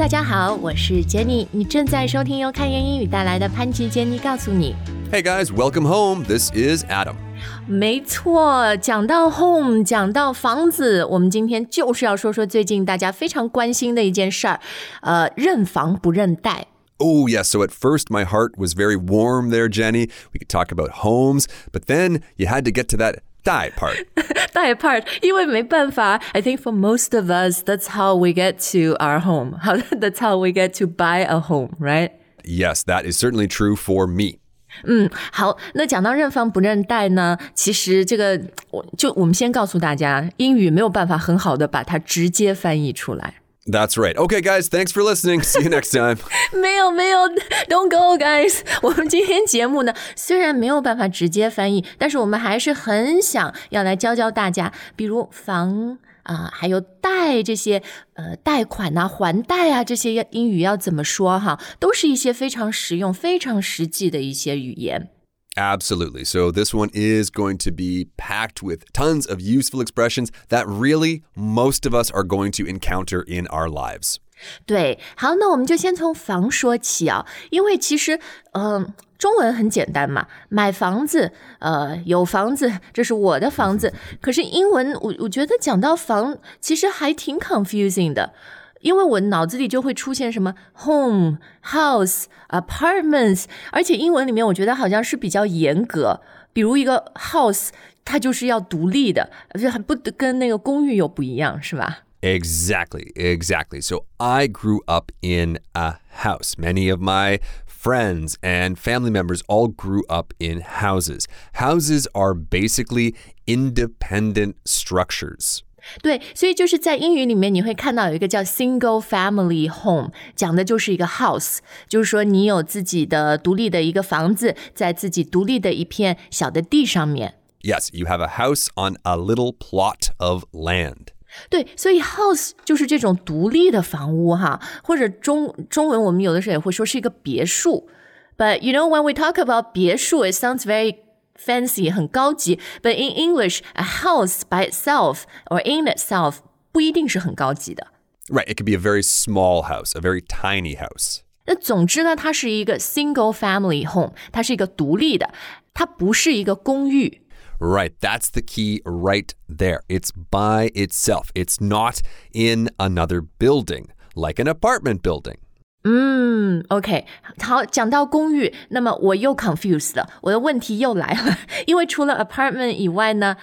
大家好，我是 Jenny，你正在收听由开言英语带来的潘吉 Jenny 告诉你。Hey guys, welcome home. This is Adam. 没错，讲到 home，讲到房子，我们今天就是要说说最近大家非常关心的一件事儿，呃，认房不认贷。Oh, yes. Yeah. So at first, my heart was very warm there, Jenny. We could talk about homes, but then you had to get to that die part. 贷 part，因为没办法，I think for most of us, that's how we get to our home. That's how we get to buy a home, right? yes, that is certainly true for me. 好，那讲到认房不认贷呢，其实这个我就我们先告诉大家，英语没有办法很好的把它直接翻译出来。 That's right. Okay, guys, thanks for listening. See you next time. 没有没有，Don't go, guys！我们今天节目呢，虽然没有办法直接翻译，但是我们还是很想要来教教大家，比如房啊、还有贷这些呃贷款呐、还贷啊这些英语要怎么说哈，都是一些非常实用、非常实际的一些语言。Absolutely. So this one is going to be packed with tons of useful expressions that really most of us are going to encounter in our lives. 对，好，那我们就先从房说起啊，因为其实，嗯、中文很简单嘛，买房子，呃，有房子，这是我的房子。可是英文，我我觉得讲到房，其实还挺 confusing 的， 因为我脑子里就会出现什么 home、house、apartments，而且英文里面我觉得好像是比较严格，比如一个 house，它就是要独立的，而且还不跟那个公寓又不一样，是吧？ Exactly, exactly. So I grew up in a house. Many of my friends and family members all grew up in houses. Houses are basically independent structures. 对，所以就是在英语里面，你会看到有一个叫 single family home，讲的就是一个 house，就是说你有自己的独立的一个房子，在自己独立的一片小的地上面。 Yes, you have a house on a little plot of land. 对，所以 house 就是这种独立的房屋哈，或者中中文我们有的时候也会说是一个别墅。But you know when we talk about 别墅，it sounds very fancy，很高级。But in English, a house by itself or in itself 不一定是很高级的。 Right, it could be a very small house, a very tiny house. 那总之呢，它是一个 single family home，它是一个独立的，它不是一个公寓。 Right, that's the key right there. It's by itself. It's not in another building, like an apartment building. 嗯，OK，好，讲到公寓，那么我又 confused 了，我的问题又来了，因为除了 apartment 以外呢，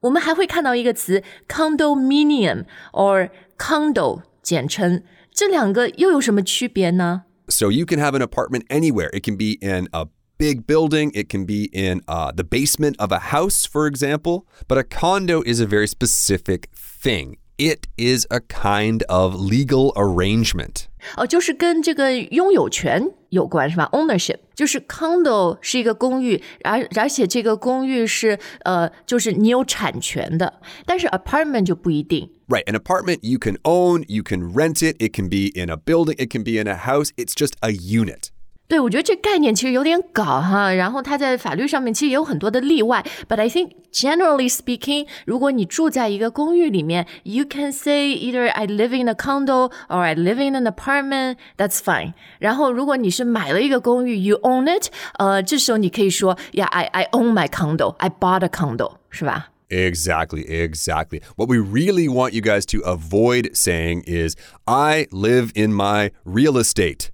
我们还会看到一个词 condominium or condo，简称，这两个又有什么区别呢？ So you can have an apartment anywhere. It can be in a big building, it can be in uh, the basement of a house, for example. But a condo is a very specific thing. It is a kind of legal arrangement. 哦，就是跟这个拥有权有关是吧？ownership 就是 condo 是一个公寓，而而且这个公寓是呃，就是你有产权的，但是 apartment 就不一定。Right, an apartment you can own, you can rent it, it can be in a building, it can be in a house. It's just a unit. 对，我觉得这概念其实有点搞哈，然后它在法律上面其实也有很多的例外。But I think generally speaking，如果你住在一个公寓里面，you can say either I live in a condo or I live in an apartment. That's fine. 然后如果你是买了一个公寓，you own it，呃，这时候你可以说，Yeah, I I own my condo. I bought a condo，是吧？ Exactly, exactly. What we really want you guys to avoid saying is, I live in my real estate.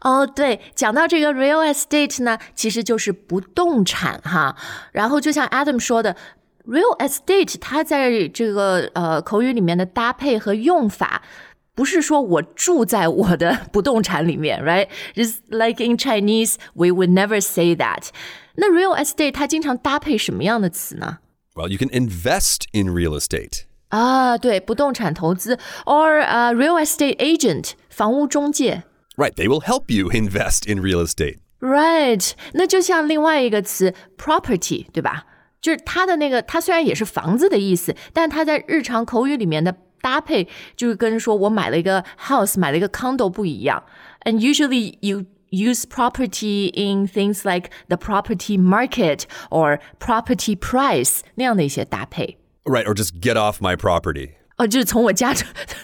哦，对，讲到这个 real estate 呢，其实就是不动产哈。然后就像 Adam 说的，real estate 它在这个呃口语里面的搭配和用法。不是说我住在我的不动产里面，right？Just like in Chinese, we would never say that。那 real estate 它经常搭配什么样的词呢？ Well, you can invest in real estate. 啊，对，不动产投资，or 呃、real estate agent 房屋中介。 Right, they will help you invest in real estate. Right，那就像另外一个词 property，对吧？就是它的那个，它虽然也是房子的意思，但它在日常口语里面的搭配，就是跟说我买了一个 house，买了一个 condo 不一样。And usually you use property in things like the property market or property price 那样的一些搭配。 Right, or just get off my property. 哦，就是从我家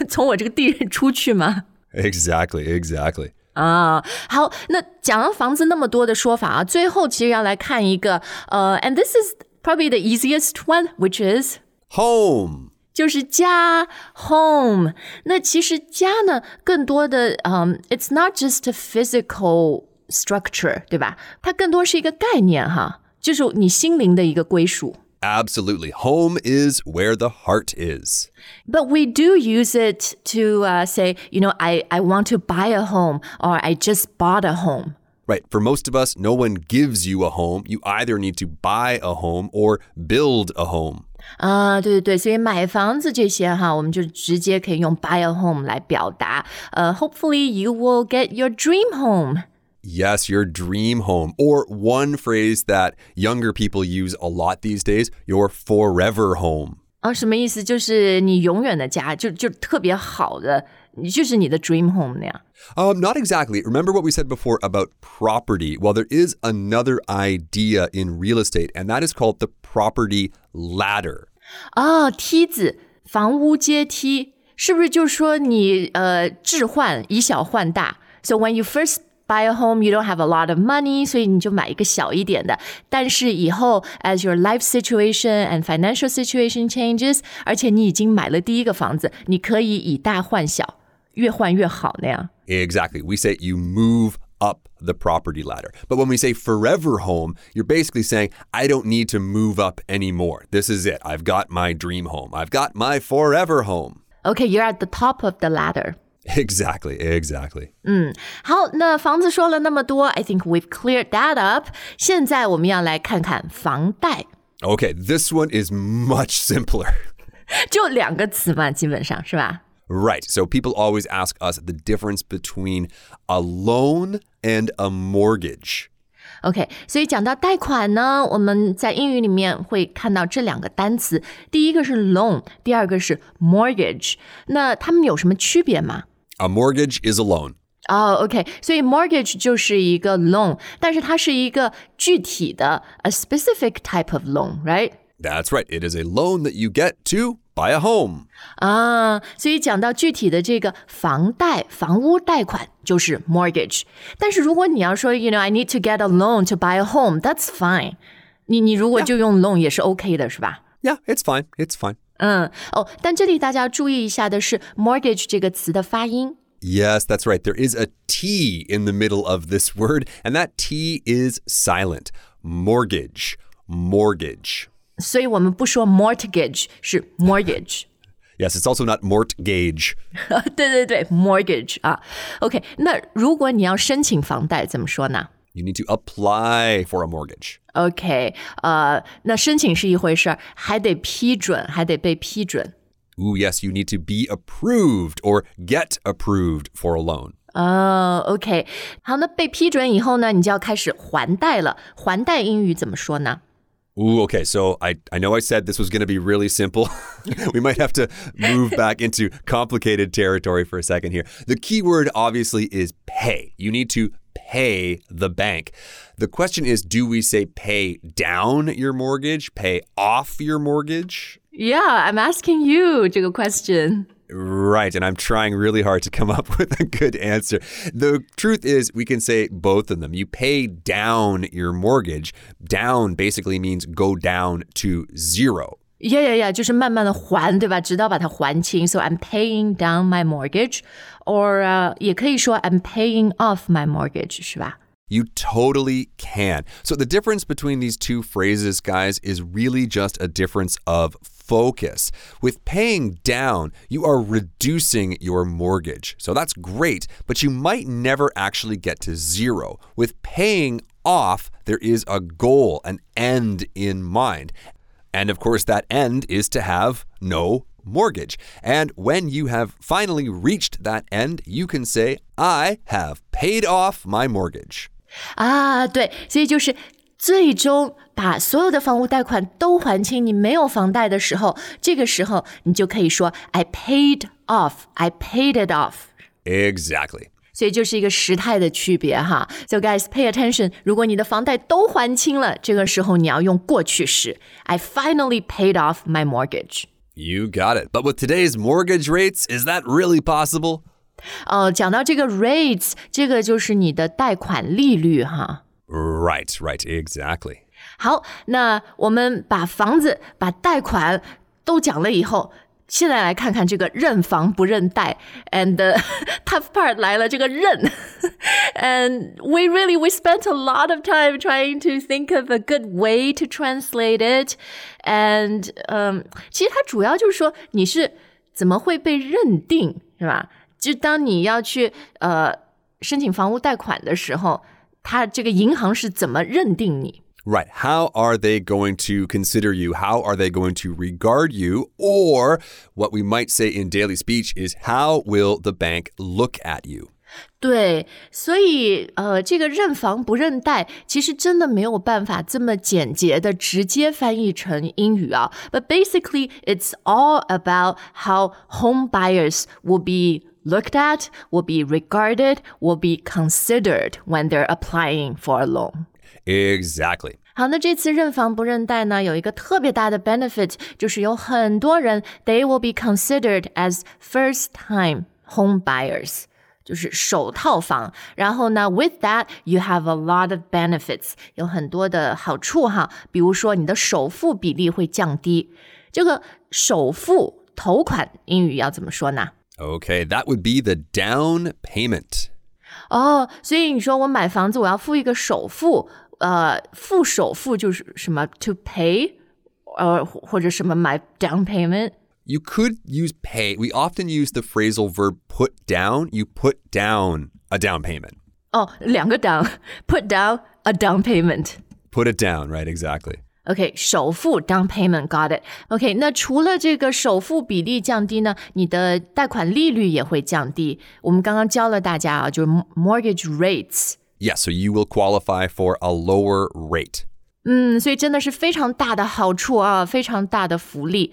从我这个地出去吗？ Exactly, exactly. 啊，好，那讲了房子那么多的说法啊，最后其实要来看一个，呃，and this is probably the easiest one, which is Home. 就是家 home。那其实家呢，更多的，嗯、i t s not just a physical structure，对吧？它更多是一个概念哈，就是你心灵的一个归属。 Absolutely. Home is where the heart is. But we do use it to uh, say, you know, I, I want to buy a home or I just bought a home. Right. For most of us, no one gives you a home. You either need to buy a home or build a home. 啊，对对对，所以买房子这些哈，我们就直接可以用 buy a home 来表达。呃、h o p e f u l l y you will get your dream home. Yes, your dream home. Or one phrase that younger people use a lot these days your forever home. 啊，什么意思？就是你永远的家，就就特别好的，你就是你的 dream home 那样。 Um, not exactly. Remember what we said before about property? Well, there is another idea in real estate, and that is called the property ladder. 啊，梯子，房屋阶梯，是不是就是说你呃置换以小换大？So when you first buy a home, you don't have a lot of money，所以你就买一个小一点的。但是以后，as your life situation and financial situation changes，而且你已经买了第一个房子，你可以以大换小，越换越好那样。 Exactly. We say you move up the property ladder. But when we say forever home, you're basically saying, I don't need to move up anymore. This is it. I've got my dream home. I've got my forever home. Okay, you're at the top of the ladder. Exactly, exactly. 好，那房子说了那么多，I think we've cleared that up。现在我们要来看看房贷， Okay, this one is much simpler. 就两个词嘛，基本上是吧？ Right. So people always ask us the difference between a loan and a mortgage. OK，所以讲到贷款呢，我们在英语里面会看到这两个单词，第一个是 loan，第二个是 mortgage。那它们有什么区别吗？ A mortgage is a loan. 哦、o k 所以 mortgage 就是一个 loan，但是它是一个具体的 a specific type of loan，right？ That's right. It is a loan that you get to buy a home. 啊，所以讲到具体的这个房贷、房屋贷款就是 mortgage。但是如果你要说，you know I need to get a loan to buy a home，that's fine 你。你如果就用 loan 也是 OK 的，是吧？ Yeah, it's fine. It's fine. 嗯，哦，但这里大家注意一下的是 mortgage 这个词的发音。 Yes, that's right. There is a T in the middle of this word, and that T is silent. Mortgage. Mortgage. 所以我们不说 mortgage，是 mortgage。 Yes, it's also not mortgage. 对对对，mortgage 啊。OK，那如果你要申请房贷，怎么说呢 You need to apply for a mortgage. ？OK，呃，那申请是一回事儿，还得批准，还得被批准。 Ooh, yes, you need to be approved or get approved for a loan. 哦，OK，好，那被批准以后呢，你就要开始还贷了。还贷英语怎么说呢？ Ooh, okay. So I, I know I said this was going to be really simple. we might have to move back into complicated territory for a second here. The key word obviously is pay. You need to pay the bank. The question is do we say pay down your mortgage, pay off your mortgage? Yeah, I'm asking you 这个 question. Right, and I'm trying really hard to come up with a good answer. The truth is, we can say both of them. You pay down your mortgage. Down basically means go down to zero. Yeah, yeah, yeah，就是慢慢的还，对吧？直到把它还清。So I'm paying down my mortgage, or 呃，也可以说 I'm paying off my mortgage，是吧？ You totally can. So, the difference between these two phrases, guys, is really just a difference of focus. With paying down, you are reducing your mortgage. So, that's great, but you might never actually get to zero. With paying off, there is a goal, an end in mind. And of course, that end is to have no mortgage. And when you have finally reached that end, you can say, I have paid off my mortgage. 啊，对，所以就是最终把所有的房屋贷款都还清，你没有房贷的时候，这个时候你就可以说 I paid off, I paid it off。 Exactly. 所以就是一个时态的区别哈。So guys, pay attention。如果你的房贷都还清了，这个时候你要用过去式。I finally paid off my mortgage。 You got it. But with today's mortgage rates, is that really possible? 哦，讲到这个 rates，这个就是你的贷款利率哈。 Right, right, exactly. 好，那我们把房子、把贷款都讲了以后， 现在来看看这个认房不认贷，and the tough part 来了，这个认，and we really we spent a lot of time trying to think of a good way to translate it，and 嗯，其实它主要就是说你是怎么会被认定，是吧？就当你要去呃申请房屋贷款的时候，它这个银行是怎么认定你？ Right. How are they going to consider you? How are they going to regard you? Or what we might say in daily speech is how will the bank look at you? 对，所以呃，这个认房不认贷，其实真的没有办法这么简洁的直接翻译成英语啊。But basically, it's all about how home buyers will be looked at, will be regarded, will be considered when they're applying for a loan. Exactly. 好，那这次认房不认贷呢，有一个特别大的 benefit，就是有很多人 they will be considered as first-time home buyers，就是首套房。然后呢，with that you have a lot of benefits，有很多的好处哈。比如说你的首付比例会降低。这个首付头款英语要怎么说呢？ Okay, that would be the down payment. 哦，所以你说我买房子，我要付一个首付， 呃，付首付就是什么 to pay，呃，或者什么买 down payment。 You could use pay. We often use the phrasal verb put down. You put down a down payment. 哦，两个 down，put down a down payment。 Put it down, right? Exactly. OK，首付 down payment，got it。OK，那除了这个首付比例降低呢，你的贷款利率也会降低。我们刚刚教了大家啊，就是 mortgage rates。 Yeah, so you will qualify for a lower rate. 嗯，所以真的是非常大的好处啊，非常大的福利。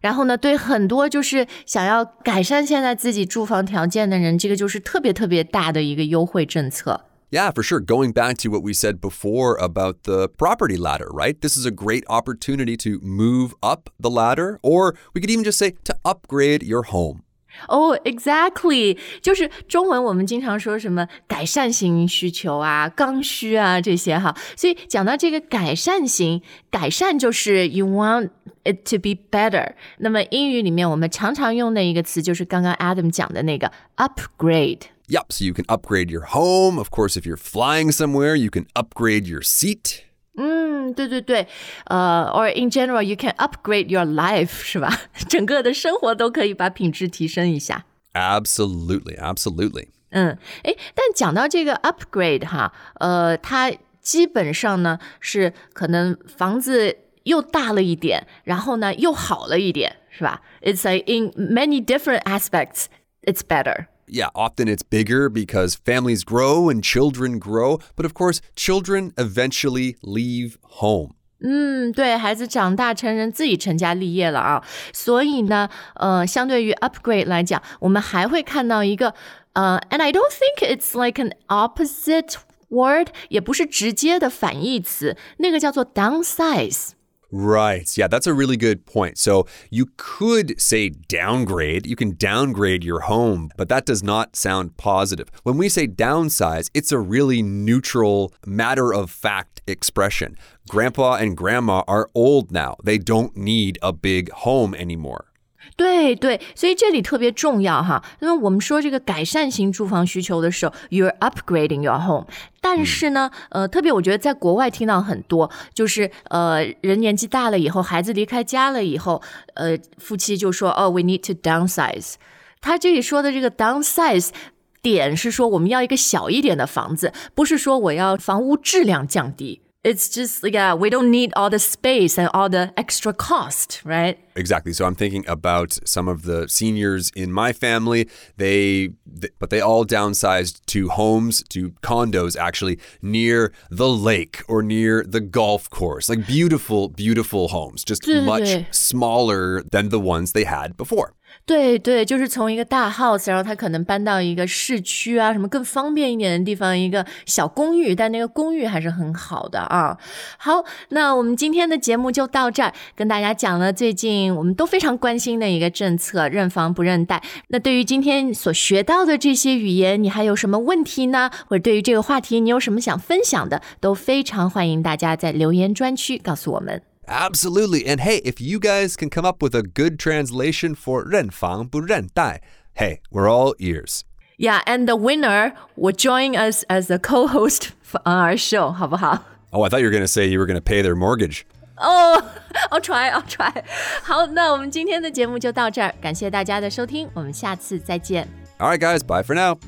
然后呢，对很多就是想要改善现在自己住房条件的人，这个就是特别特别大的一个优惠政策。 Yeah, for sure. Going back to what we said before about the property ladder, right? This is a great opportunity to move up the ladder, or we could even just say to upgrade your home. 哦、e x a c t l y 就是中文我们经常说什么改善型需求啊、刚需啊这些哈。所以讲到这个改善型，改善就是 you want it to be better。那么英语里面我们常常用的一个词就是刚刚 Adam 讲的那个 upgrade。 Yep, so you can upgrade your home. Of course, if you're flying somewhere, you can upgrade your seat. 嗯，对对对，呃，or in general you can upgrade your life，是吧？整个的生活都可以把品质提升一下。 Absolutely, absolutely. 嗯，诶，但讲到这个 upgrade 哈，呃，它基本上呢是可能房子又大了一点，然后呢又好了一点，是吧？It's like in many different aspects, it's better. Yeah, often it's bigger because families grow and children grow. But of course, children eventually leave home. 嗯，对孩子长大成人，自己成家立业了啊，所以呢，呃，相对于 upgrade 来讲，我们还会看到一个呃，and I don't think it's like an opposite word，也不是直接的反义词，那个叫做 downsize。 Right. Yeah, that's a really good point. So you could say downgrade. You can downgrade your home, but that does not sound positive. When we say downsize, it's a really neutral, matter of fact expression. Grandpa and grandma are old now. They don't need a big home anymore. 对对，所以这里特别重要哈。那么我们说这个改善型住房需求的时候，you're upgrading your home。但是呢，呃，特别我觉得在国外听到很多，就是呃，人年纪大了以后，孩子离开家了以后，呃，夫妻就说哦，we need to downsize。他这里说的这个 downsize。点是说我们要一个小一点的房子，不是说我要房屋质量降低。It's just yeah, we don't need all the space and all the extra cost, right? Exactly. So I'm thinking about some of the seniors in my family. They, th- but they all downsized to homes, to condos actually near the lake or near the golf course. Like beautiful, beautiful homes, just much smaller than the ones they had before. 对对，就是从一个大 house，然后他可能搬到一个市区啊，什么更方便一点的地方，一个小公寓，但那个公寓还是很好的啊。好，那我们今天的节目就到这儿，跟大家讲了最近我们都非常关心的一个政策——认房不认贷。那对于今天所学到的这些语言，你还有什么问题呢？或者对于这个话题你有什么想分享的，都非常欢迎大家在留言专区告诉我们。Absolutely. And hey, if you guys can come up with a good translation for 认房不认贷, hey, we're all ears. Yeah, and the winner will join us as a co-host on our show, 好不好？ Oh, I thought you were going to say you were going to pay their mortgage. 哦、oh,，I'll try, I'll try。好，那我们今天的节目就到这儿，感谢大家的收听，我们下次再见。 All right, guys, bye for now.